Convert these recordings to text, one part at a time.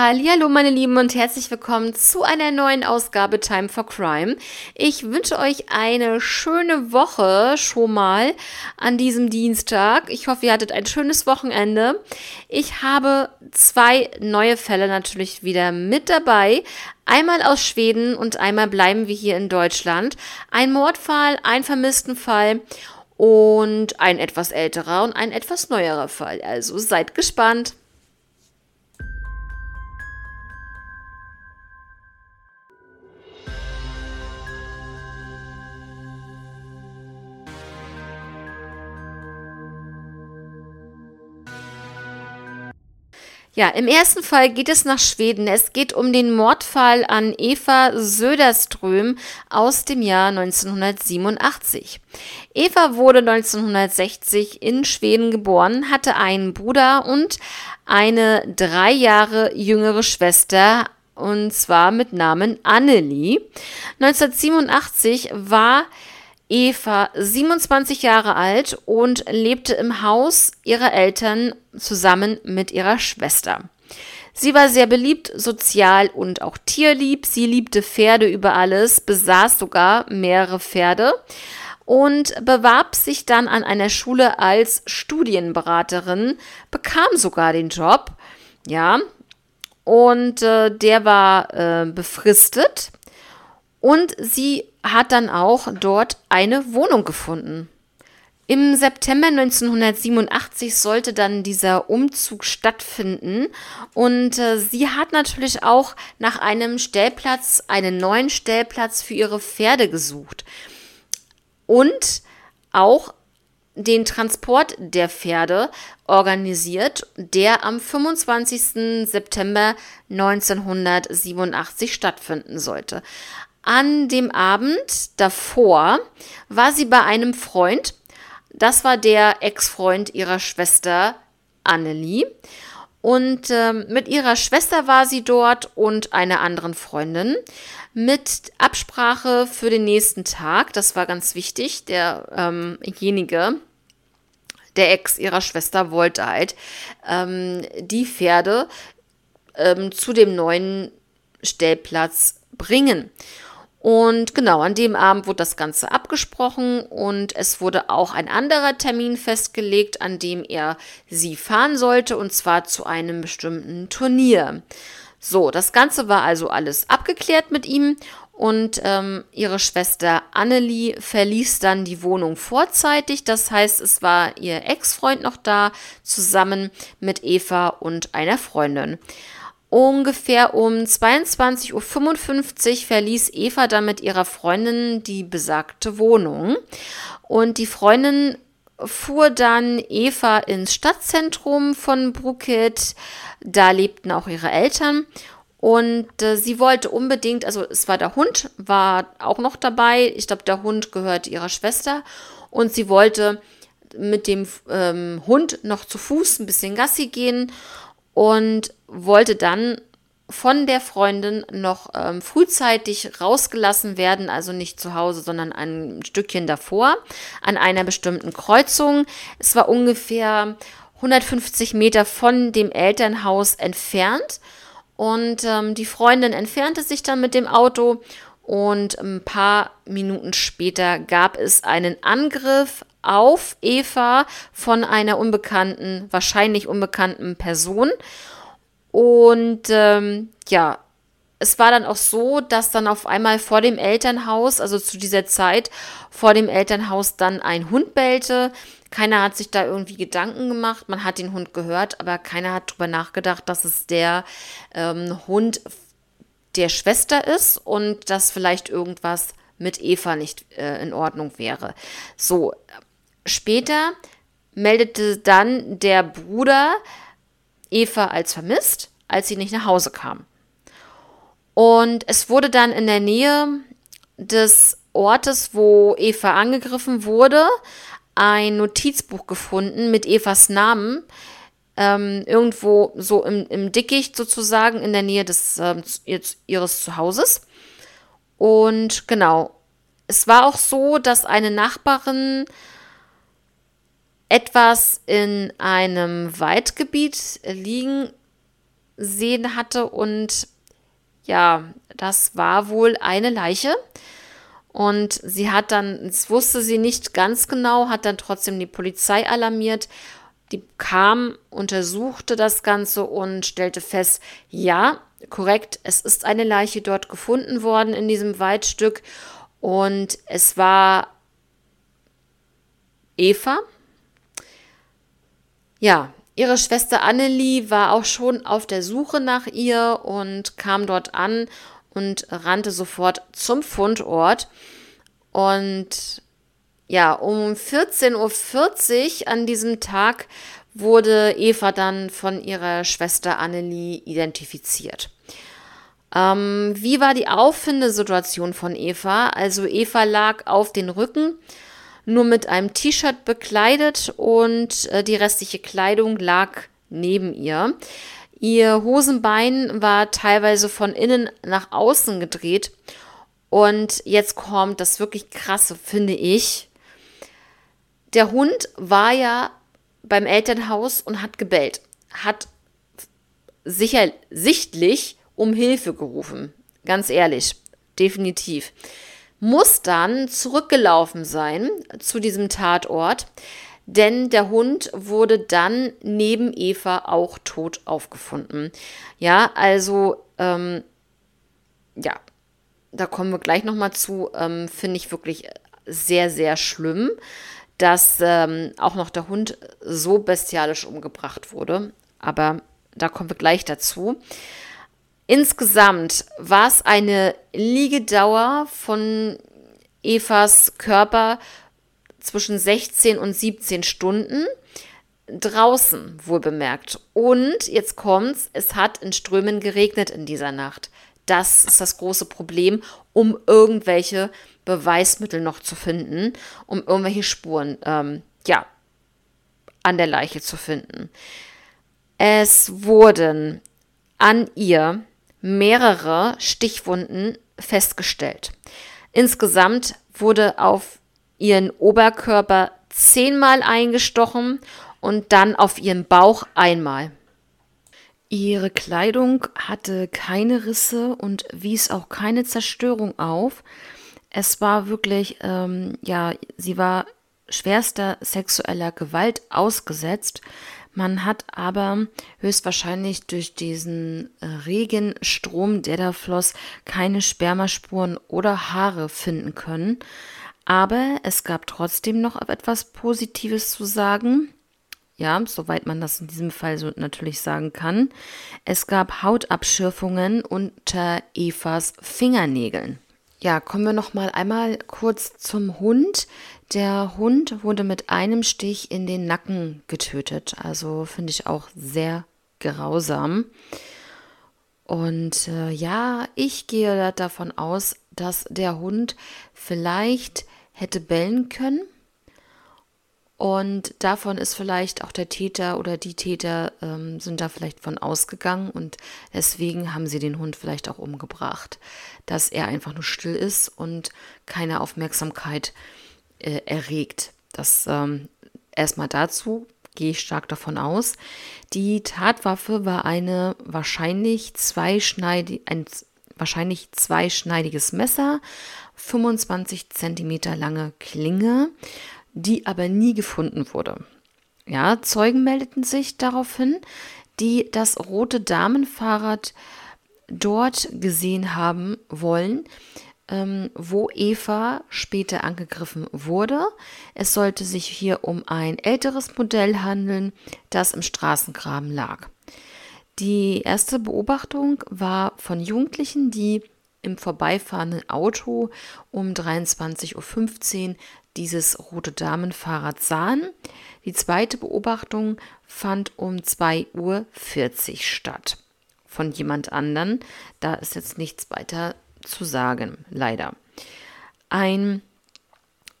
Hallo meine Lieben und herzlich willkommen zu einer neuen Ausgabe Time for Crime. Ich wünsche euch eine schöne Woche schon mal an diesem Dienstag. Ich hoffe, ihr hattet ein schönes Wochenende. Ich habe zwei neue Fälle natürlich wieder mit dabei. Einmal aus Schweden und einmal bleiben wir hier in Deutschland. Ein Mordfall, ein vermissten Fall und ein etwas älterer und ein etwas neuerer Fall. Also seid gespannt. Ja, im ersten Fall geht es nach Schweden. Es geht um den Mordfall an Eva Söderström aus dem Jahr 1987. Eva wurde 1960 in Schweden geboren, hatte einen Bruder und eine drei Jahre jüngere Schwester, und zwar mit Namen Annelie. 1987 war Eva 27 Jahre alt und lebte im Haus ihrer Eltern zusammen mit ihrer Schwester. Sie war sehr beliebt, sozial und auch tierlieb. Sie liebte Pferde über alles, besaß sogar mehrere Pferde und bewarb sich dann an einer Schule als Studienberaterin, bekam sogar den Job. Ja, und äh, der war äh, befristet. Und sie hat dann auch dort eine Wohnung gefunden. Im September 1987 sollte dann dieser Umzug stattfinden und äh, sie hat natürlich auch nach einem Stellplatz, einen neuen Stellplatz für ihre Pferde gesucht und auch den Transport der Pferde organisiert, der am 25. September 1987 stattfinden sollte. An dem Abend davor war sie bei einem Freund. Das war der Ex-Freund ihrer Schwester Annelie. Und äh, mit ihrer Schwester war sie dort und einer anderen Freundin mit Absprache für den nächsten Tag. Das war ganz wichtig. Derjenige, ähm der Ex ihrer Schwester, wollte halt ähm, die Pferde ähm, zu dem neuen Stellplatz bringen. Und genau, an dem Abend wurde das Ganze abgesprochen und es wurde auch ein anderer Termin festgelegt, an dem er sie fahren sollte, und zwar zu einem bestimmten Turnier. So, das Ganze war also alles abgeklärt mit ihm und ähm, ihre Schwester Annelie verließ dann die Wohnung vorzeitig. Das heißt, es war ihr Ex-Freund noch da, zusammen mit Eva und einer Freundin. Ungefähr um 22.55 Uhr verließ Eva dann mit ihrer Freundin die besagte Wohnung. Und die Freundin fuhr dann Eva ins Stadtzentrum von Bruket. Da lebten auch ihre Eltern. Und äh, sie wollte unbedingt, also es war der Hund, war auch noch dabei. Ich glaube, der Hund gehörte ihrer Schwester. Und sie wollte mit dem ähm, Hund noch zu Fuß ein bisschen Gassi gehen und wollte dann von der Freundin noch ähm, frühzeitig rausgelassen werden, also nicht zu Hause, sondern ein Stückchen davor, an einer bestimmten Kreuzung. Es war ungefähr 150 Meter von dem Elternhaus entfernt. Und ähm, die Freundin entfernte sich dann mit dem Auto und ein paar Minuten später gab es einen Angriff auf Eva von einer unbekannten, wahrscheinlich unbekannten Person. Und ähm, ja, es war dann auch so, dass dann auf einmal vor dem Elternhaus, also zu dieser Zeit, vor dem Elternhaus dann ein Hund bellte. Keiner hat sich da irgendwie Gedanken gemacht. Man hat den Hund gehört, aber keiner hat darüber nachgedacht, dass es der ähm, Hund der Schwester ist und dass vielleicht irgendwas mit Eva nicht äh, in Ordnung wäre. So, Später meldete dann der Bruder Eva als vermisst, als sie nicht nach Hause kam. Und es wurde dann in der Nähe des Ortes, wo Eva angegriffen wurde, ein Notizbuch gefunden mit Evas Namen. Ähm, irgendwo so im, im, Dickicht sozusagen in der Nähe des, ähm, ihres Zuhauses. Und genau, es war auch so, dass eine Nachbarin etwas in einem Waldgebiet liegen gesehen hatte und ja, das war wohl eine Leiche. Und sie hat dann, das wusste sie nicht ganz genau, hat dann trotzdem die Polizei alarmiert. Die kam, untersuchte das Ganze und stellte fest, ja, korrekt, es ist eine Leiche dort gefunden worden in diesem Waldstück. Und es war Eva. Ja, ihre Schwester Annelie war auch schon auf der Suche nach ihr und kam dort an und rannte sofort zum Fundort. Und ja, um 14.40 Uhr an diesem Tag wurde Eva dann von ihrer Schwester Annelie identifiziert. Ähm, wie war die Auffindesituation von Eva? Also Eva lag auf den Rücken, nur mit einem T-Shirt bekleidet und äh, die restliche Kleidung lag neben ihr. Ihr Hosenbein war teilweise von innen nach außen gedreht. Und jetzt kommt das wirklich krasse, finde ich. Der Hund war ja beim Elternhaus und hat gebellt, hat sicher sichtlich um Hilfe gerufen. Ganz ehrlich, definitiv. Muss dann zurückgelaufen sein zu diesem Tatort, denn der Hund wurde dann neben Eva auch tot aufgefunden. Ja, also, ähm, ja, da kommen wir gleich nochmal zu, ähm, finde ich wirklich sehr, sehr schlimm, dass ähm, auch noch der Hund so bestialisch umgebracht wurde. Aber da kommen wir gleich dazu. Insgesamt war es eine Liegedauer von Evas Körper zwischen 16 und 17 Stunden. Draußen, wohl bemerkt. Und jetzt kommt's, es hat in Strömen geregnet in dieser Nacht. Das ist das große Problem, um irgendwelche Beweismittel noch zu finden, um irgendwelche Spuren, ähm, ja, an der Leiche zu finden. Es wurden an ihr mehrere Stichwunden festgestellt. Insgesamt wurde auf ihren Oberkörper zehnmal eingestochen und dann auf ihren Bauch einmal. Ihre Kleidung hatte keine Risse und wies auch keine Zerstörung auf. Es war wirklich, ähm, ja, sie war schwerster sexueller Gewalt ausgesetzt. Man hat aber höchstwahrscheinlich durch diesen äh, Regenstrom, der da floss, keine Spermaspuren oder Haare finden können. Aber es gab trotzdem noch etwas Positives zu sagen. Ja, soweit man das in diesem Fall so natürlich sagen kann. Es gab Hautabschürfungen unter Evas Fingernägeln. Ja, kommen wir noch mal einmal kurz zum Hund. Der Hund wurde mit einem Stich in den Nacken getötet. Also finde ich auch sehr grausam. Und äh, ja, ich gehe davon aus, dass der Hund vielleicht hätte bellen können und davon ist vielleicht auch der Täter oder die Täter ähm, sind da vielleicht von ausgegangen und deswegen haben sie den Hund vielleicht auch umgebracht, dass er einfach nur still ist und keine Aufmerksamkeit äh, erregt. Das ähm, erstmal dazu gehe ich stark davon aus. Die Tatwaffe war eine wahrscheinlich zweischneidig, ein wahrscheinlich zweischneidiges Messer, 25 Zentimeter lange Klinge die aber nie gefunden wurde. Ja, Zeugen meldeten sich daraufhin, die das rote Damenfahrrad dort gesehen haben wollen, ähm, wo Eva später angegriffen wurde. Es sollte sich hier um ein älteres Modell handeln, das im Straßengraben lag. Die erste Beobachtung war von Jugendlichen, die im vorbeifahrenden Auto um 23.15 Uhr dieses rote Damenfahrrad sahen. Die zweite Beobachtung fand um 2.40 Uhr statt. Von jemand anderen. Da ist jetzt nichts weiter zu sagen, leider. Ein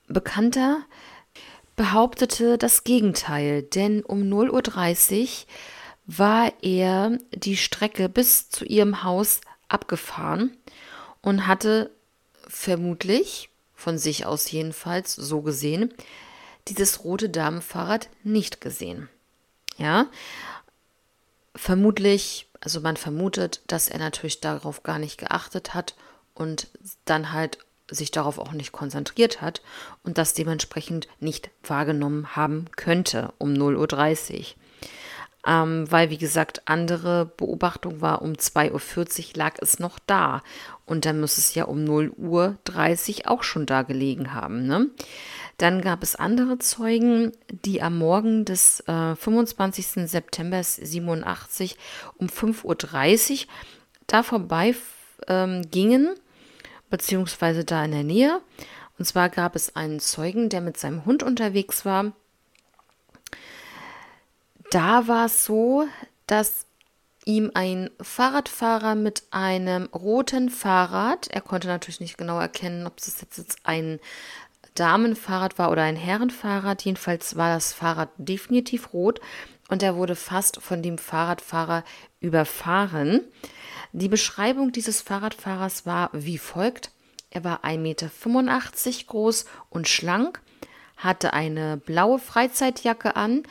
Bekannter behauptete das Gegenteil, denn um 0.30 Uhr war er die Strecke bis zu ihrem Haus abgefahren und hatte vermutlich von sich aus jedenfalls so gesehen, dieses rote Damenfahrrad nicht gesehen. Ja, vermutlich Also man vermutet, dass er natürlich darauf gar nicht geachtet hat und dann halt sich darauf auch nicht konzentriert hat und das dementsprechend nicht wahrgenommen haben könnte um 0.30 Uhr. Ähm, weil, wie gesagt, andere Beobachtung war, um 2.40 Uhr lag es noch da. Und dann muss es ja um 0.30 Uhr auch schon da gelegen haben. Ne? Dann gab es andere Zeugen, die am Morgen des äh, 25. September 87 um 5.30 Uhr da vorbei ähm, gingen beziehungsweise da in der Nähe. Und zwar gab es einen Zeugen, der mit seinem Hund unterwegs war. Da war es so, dass ihm ein Fahrradfahrer mit einem roten Fahrrad, er konnte natürlich nicht genau erkennen, ob es jetzt ein Damenfahrrad war oder ein Herrenfahrrad, jedenfalls war das Fahrrad definitiv rot und er wurde fast von dem Fahrradfahrer überfahren. Die Beschreibung dieses Fahrradfahrers war wie folgt. Er war 1,85 Meter groß und schlank, hatte eine blaue Freizeitjacke an,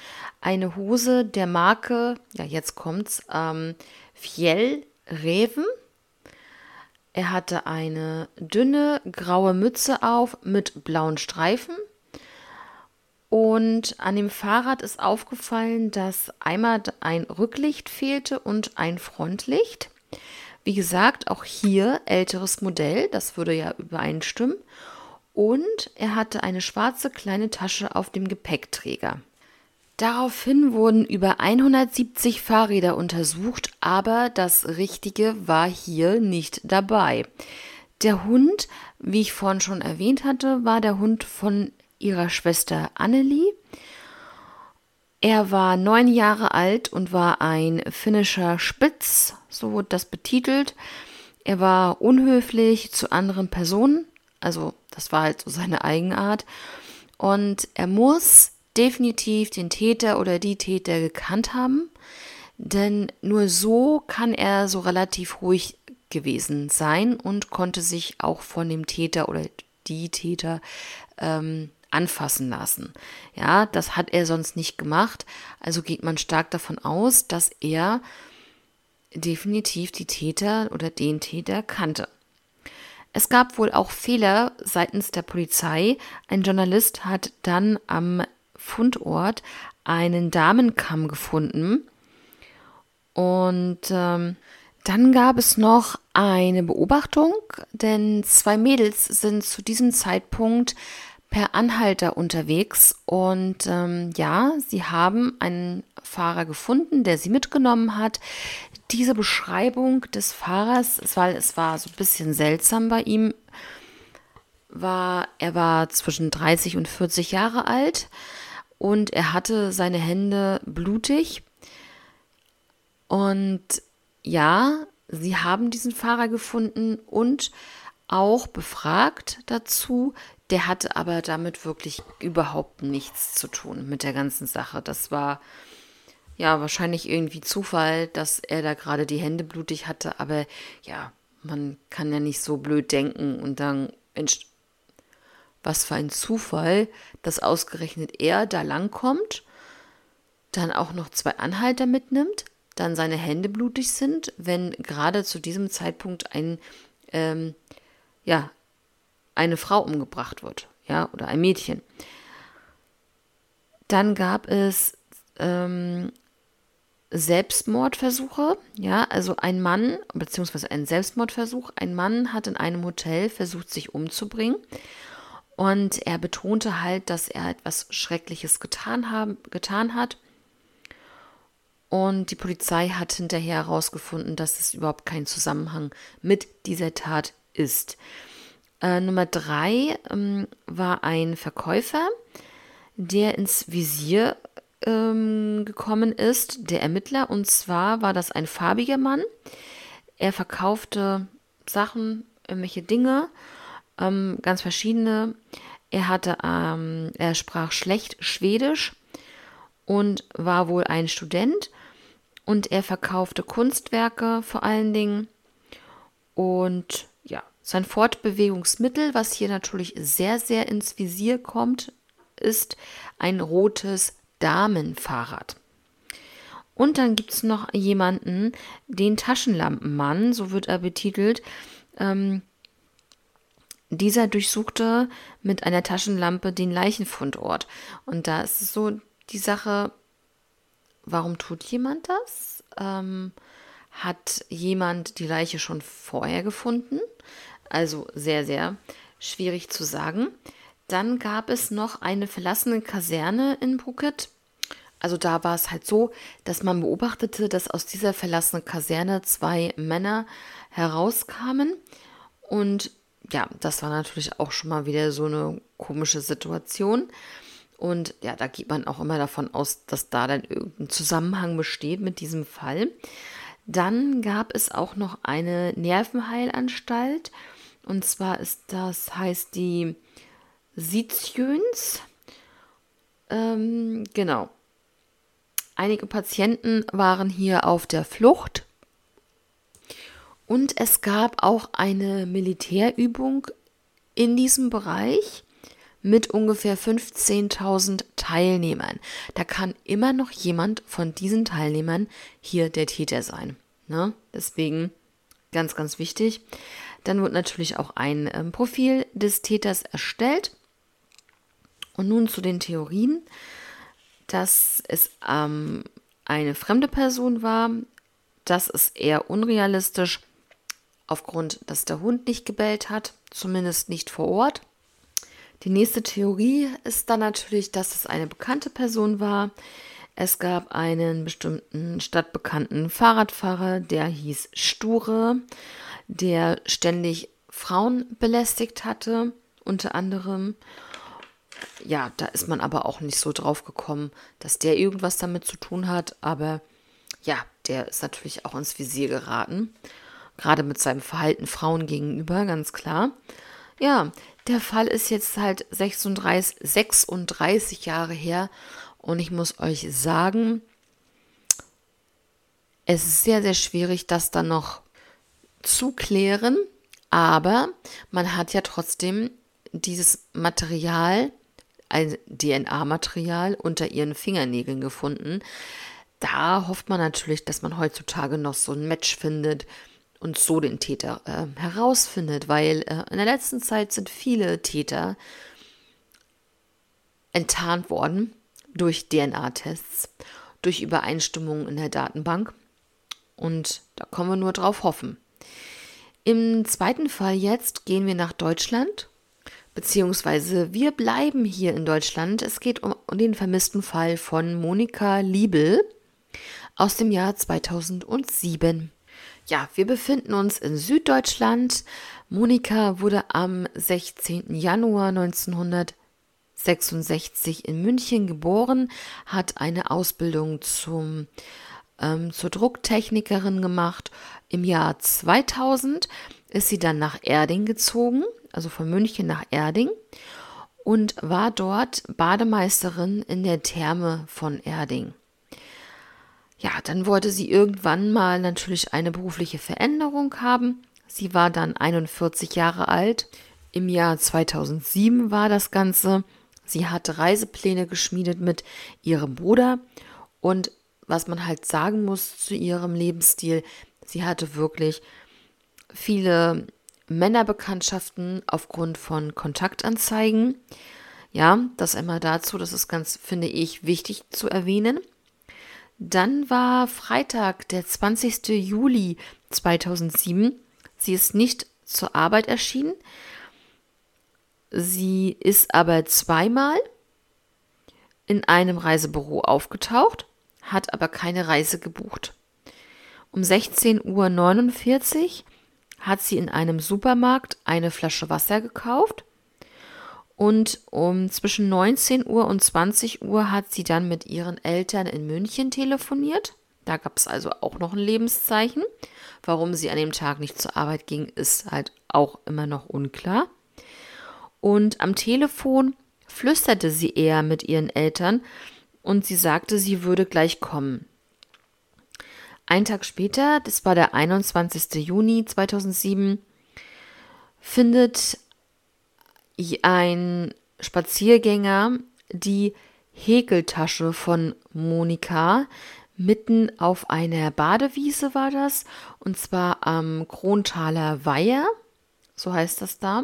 eine Hose der Marke, ja jetzt kommt's, ähm, Fjell Reven. Er hatte eine dünne graue Mütze auf mit blauen Streifen. Und an dem Fahrrad ist aufgefallen, dass einmal ein Rücklicht fehlte und ein Frontlicht. Wie gesagt, auch hier älteres Modell, das würde ja übereinstimmen. Und er hatte eine schwarze kleine Tasche auf dem Gepäckträger. Daraufhin wurden über 170 Fahrräder untersucht, aber das Richtige war hier nicht dabei. Der Hund, wie ich vorhin schon erwähnt hatte, war der Hund von ihrer Schwester Annelie. Er war neun Jahre alt und war ein finnischer Spitz, so wurde das betitelt. Er war unhöflich zu anderen Personen, also das war halt so seine Eigenart. Und er muss definitiv den Täter oder die Täter gekannt haben, denn nur so kann er so relativ ruhig gewesen sein und konnte sich auch von dem Täter oder die Täter ähm, anfassen lassen. Ja, das hat er sonst nicht gemacht. Also geht man stark davon aus, dass er definitiv die Täter oder den Täter kannte. Es gab wohl auch Fehler seitens der Polizei. Ein Journalist hat dann am Fundort einen Damenkamm gefunden. Und ähm, dann gab es noch eine Beobachtung, denn zwei Mädels sind zu diesem Zeitpunkt per Anhalter unterwegs und ähm, ja, sie haben einen Fahrer gefunden, der sie mitgenommen hat. Diese Beschreibung des Fahrers, es war, es war so ein bisschen seltsam bei ihm, war, er war zwischen 30 und 40 Jahre alt und er hatte seine Hände blutig. Und ja, sie haben diesen Fahrer gefunden und auch befragt dazu, der hatte aber damit wirklich überhaupt nichts zu tun mit der ganzen Sache. Das war ja wahrscheinlich irgendwie Zufall, dass er da gerade die Hände blutig hatte, aber ja, man kann ja nicht so blöd denken und dann, was für ein Zufall, dass ausgerechnet er da langkommt, dann auch noch zwei Anhalter mitnimmt, dann seine Hände blutig sind, wenn gerade zu diesem Zeitpunkt ein ähm, ja, eine Frau umgebracht wird, ja, oder ein Mädchen. Dann gab es ähm, Selbstmordversuche, ja, also ein Mann, beziehungsweise ein Selbstmordversuch, ein Mann hat in einem Hotel versucht, sich umzubringen. Und er betonte halt, dass er etwas Schreckliches getan, haben, getan hat. Und die Polizei hat hinterher herausgefunden, dass es überhaupt kein Zusammenhang mit dieser Tat ist. Äh, Nummer drei ähm, war ein Verkäufer, der ins Visier ähm, gekommen ist, der Ermittler. Und zwar war das ein farbiger Mann. Er verkaufte Sachen, irgendwelche Dinge, ähm, ganz verschiedene. Er hatte, ähm, er sprach schlecht Schwedisch und war wohl ein Student. Und er verkaufte Kunstwerke vor allen Dingen. Und sein Fortbewegungsmittel, was hier natürlich sehr, sehr ins Visier kommt, ist ein rotes Damenfahrrad. Und dann gibt es noch jemanden, den Taschenlampenmann, so wird er betitelt. Ähm, dieser durchsuchte mit einer Taschenlampe den Leichenfundort. Und da ist es so die Sache, warum tut jemand das? Ähm, hat jemand die Leiche schon vorher gefunden? Also sehr, sehr schwierig zu sagen. Dann gab es noch eine verlassene Kaserne in Phuket. Also da war es halt so, dass man beobachtete, dass aus dieser verlassenen Kaserne zwei Männer herauskamen. Und ja, das war natürlich auch schon mal wieder so eine komische Situation. Und ja, da geht man auch immer davon aus, dass da dann irgendein Zusammenhang besteht mit diesem Fall. Dann gab es auch noch eine Nervenheilanstalt. Und zwar ist das, heißt die Sitjöns. Ähm, genau. Einige Patienten waren hier auf der Flucht. Und es gab auch eine Militärübung in diesem Bereich mit ungefähr 15.000 Teilnehmern. Da kann immer noch jemand von diesen Teilnehmern hier der Täter sein. Ne? Deswegen ganz, ganz wichtig. Dann wird natürlich auch ein ähm, Profil des Täters erstellt. Und nun zu den Theorien, dass es ähm, eine fremde Person war. Das ist eher unrealistisch, aufgrund, dass der Hund nicht gebellt hat, zumindest nicht vor Ort. Die nächste Theorie ist dann natürlich, dass es eine bekannte Person war. Es gab einen bestimmten stadtbekannten Fahrradfahrer, der hieß Sture, der ständig Frauen belästigt hatte, unter anderem. Ja, da ist man aber auch nicht so drauf gekommen, dass der irgendwas damit zu tun hat, aber ja, der ist natürlich auch ins Visier geraten, gerade mit seinem Verhalten Frauen gegenüber, ganz klar. Ja, der Fall ist jetzt halt 36, 36 Jahre her und ich muss euch sagen, es ist sehr, sehr schwierig, das dann noch zu klären, aber man hat ja trotzdem dieses Material, ein DNA-Material unter ihren Fingernägeln gefunden. Da hofft man natürlich, dass man heutzutage noch so ein Match findet, und so den Täter äh, herausfindet, weil äh, in der letzten Zeit sind viele Täter enttarnt worden durch DNA-Tests, durch Übereinstimmungen in der Datenbank und da können wir nur drauf hoffen. Im zweiten Fall jetzt gehen wir nach Deutschland, beziehungsweise wir bleiben hier in Deutschland. Es geht um den vermissten Fall von Monika Liebel aus dem Jahr 2007. Ja, wir befinden uns in Süddeutschland. Monika wurde am 16. Januar 1966 in München geboren, hat eine Ausbildung zum, ähm, zur Drucktechnikerin gemacht. Im Jahr 2000 ist sie dann nach Erding gezogen, also von München nach Erding und war dort Bademeisterin in der Therme von Erding ja, dann wollte sie irgendwann mal natürlich eine berufliche Veränderung haben. Sie war dann 41 Jahre alt. Im Jahr 2007 war das Ganze. Sie hatte Reisepläne geschmiedet mit ihrem Bruder. Und was man halt sagen muss zu ihrem Lebensstil, sie hatte wirklich viele Männerbekanntschaften aufgrund von Kontaktanzeigen. Ja, das einmal dazu, das ist ganz, finde ich, wichtig zu erwähnen. Dann war Freitag, der 20. Juli 2007. Sie ist nicht zur Arbeit erschienen. Sie ist aber zweimal in einem Reisebüro aufgetaucht, hat aber keine Reise gebucht. Um 16.49 Uhr hat sie in einem Supermarkt eine Flasche Wasser gekauft und um zwischen 19 Uhr und 20 Uhr hat sie dann mit ihren Eltern in München telefoniert. Da gab es also auch noch ein Lebenszeichen. Warum sie an dem Tag nicht zur Arbeit ging, ist halt auch immer noch unklar. Und am Telefon flüsterte sie eher mit ihren Eltern und sie sagte, sie würde gleich kommen. Ein Tag später, das war der 21. Juni 2007, findet ein Spaziergänger die Häkeltasche von Monika mitten auf einer Badewiese war das, und zwar am Krontaler Weiher, so heißt das da.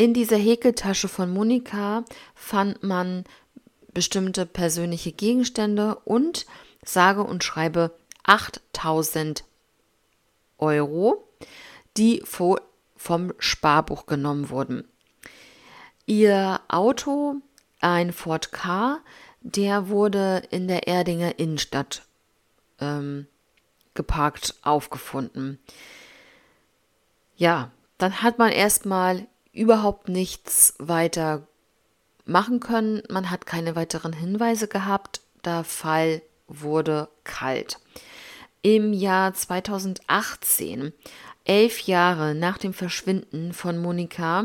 In dieser Häkeltasche von Monika fand man bestimmte persönliche Gegenstände und sage und schreibe 8000 Euro, die vom Sparbuch genommen wurden. Ihr Auto, ein Ford Car, der wurde in der Erdinger Innenstadt ähm, geparkt aufgefunden. Ja, dann hat man erstmal überhaupt nichts weiter machen können. Man hat keine weiteren Hinweise gehabt. Der Fall wurde kalt. Im Jahr 2018, elf Jahre nach dem Verschwinden von Monika,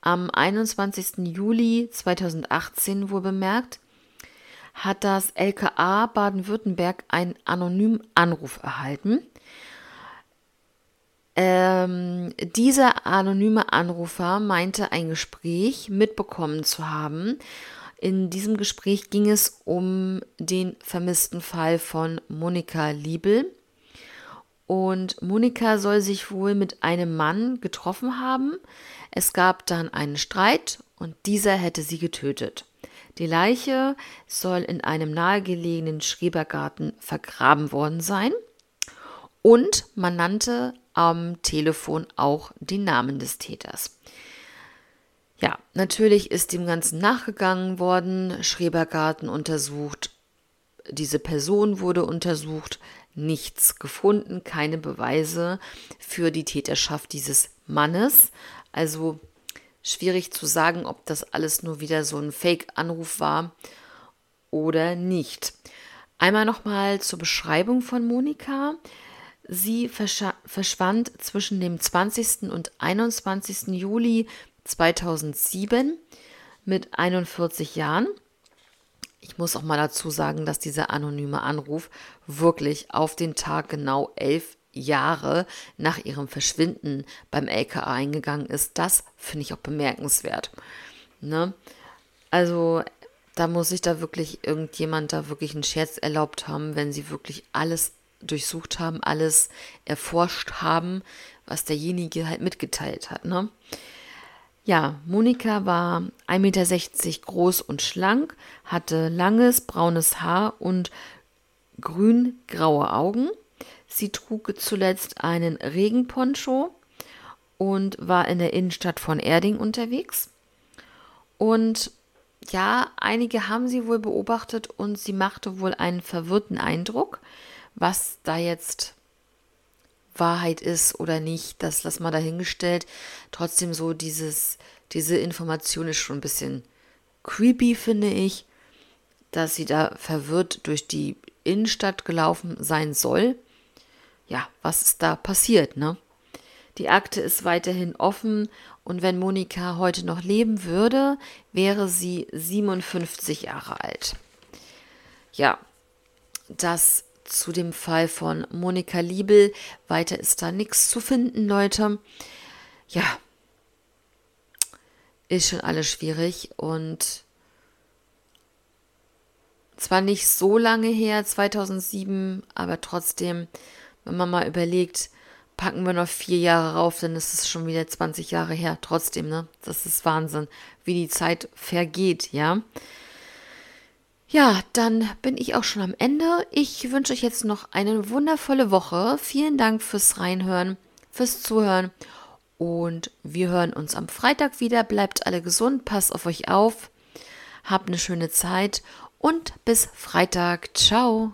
am 21. Juli 2018 wohl bemerkt, hat das LKA Baden-Württemberg einen anonymen Anruf erhalten. Ähm, dieser anonyme Anrufer meinte ein Gespräch mitbekommen zu haben. In diesem Gespräch ging es um den vermissten Fall von Monika Liebel. Und Monika soll sich wohl mit einem Mann getroffen haben. Es gab dann einen Streit und dieser hätte sie getötet. Die Leiche soll in einem nahegelegenen Schrebergarten vergraben worden sein. Und man nannte am Telefon auch den Namen des Täters. Ja, natürlich ist dem Ganzen nachgegangen worden, Schrebergarten untersucht, diese Person wurde untersucht, nichts gefunden, keine Beweise für die Täterschaft dieses Mannes. Also Schwierig zu sagen, ob das alles nur wieder so ein Fake-Anruf war oder nicht. Einmal nochmal zur Beschreibung von Monika. Sie verschwand zwischen dem 20. und 21. Juli 2007 mit 41 Jahren. Ich muss auch mal dazu sagen, dass dieser anonyme Anruf wirklich auf den Tag genau elf Jahre nach ihrem Verschwinden beim LKA eingegangen ist, das finde ich auch bemerkenswert. Ne? Also da muss sich da wirklich irgendjemand da wirklich einen Scherz erlaubt haben, wenn sie wirklich alles durchsucht haben, alles erforscht haben, was derjenige halt mitgeteilt hat. Ne? Ja, Monika war 1,60 Meter groß und schlank, hatte langes braunes Haar und grün-graue Augen. Sie trug zuletzt einen Regenponcho und war in der Innenstadt von Erding unterwegs. Und ja, einige haben sie wohl beobachtet und sie machte wohl einen verwirrten Eindruck. Was da jetzt Wahrheit ist oder nicht, das lass mal dahingestellt. Trotzdem so dieses, diese Information ist schon ein bisschen creepy, finde ich, dass sie da verwirrt durch die Innenstadt gelaufen sein soll ja, was ist da passiert, ne? Die Akte ist weiterhin offen und wenn Monika heute noch leben würde, wäre sie 57 Jahre alt. Ja, das zu dem Fall von Monika Liebel. Weiter ist da nichts zu finden, Leute. Ja, ist schon alles schwierig und zwar nicht so lange her, 2007, aber trotzdem wenn man mal überlegt, packen wir noch vier Jahre rauf, dann ist es schon wieder 20 Jahre her. Trotzdem, ne? Das ist Wahnsinn, wie die Zeit vergeht, ja. Ja, dann bin ich auch schon am Ende. Ich wünsche euch jetzt noch eine wundervolle Woche. Vielen Dank fürs Reinhören, fürs Zuhören. Und wir hören uns am Freitag wieder. Bleibt alle gesund, passt auf euch auf. Habt eine schöne Zeit und bis Freitag. Ciao.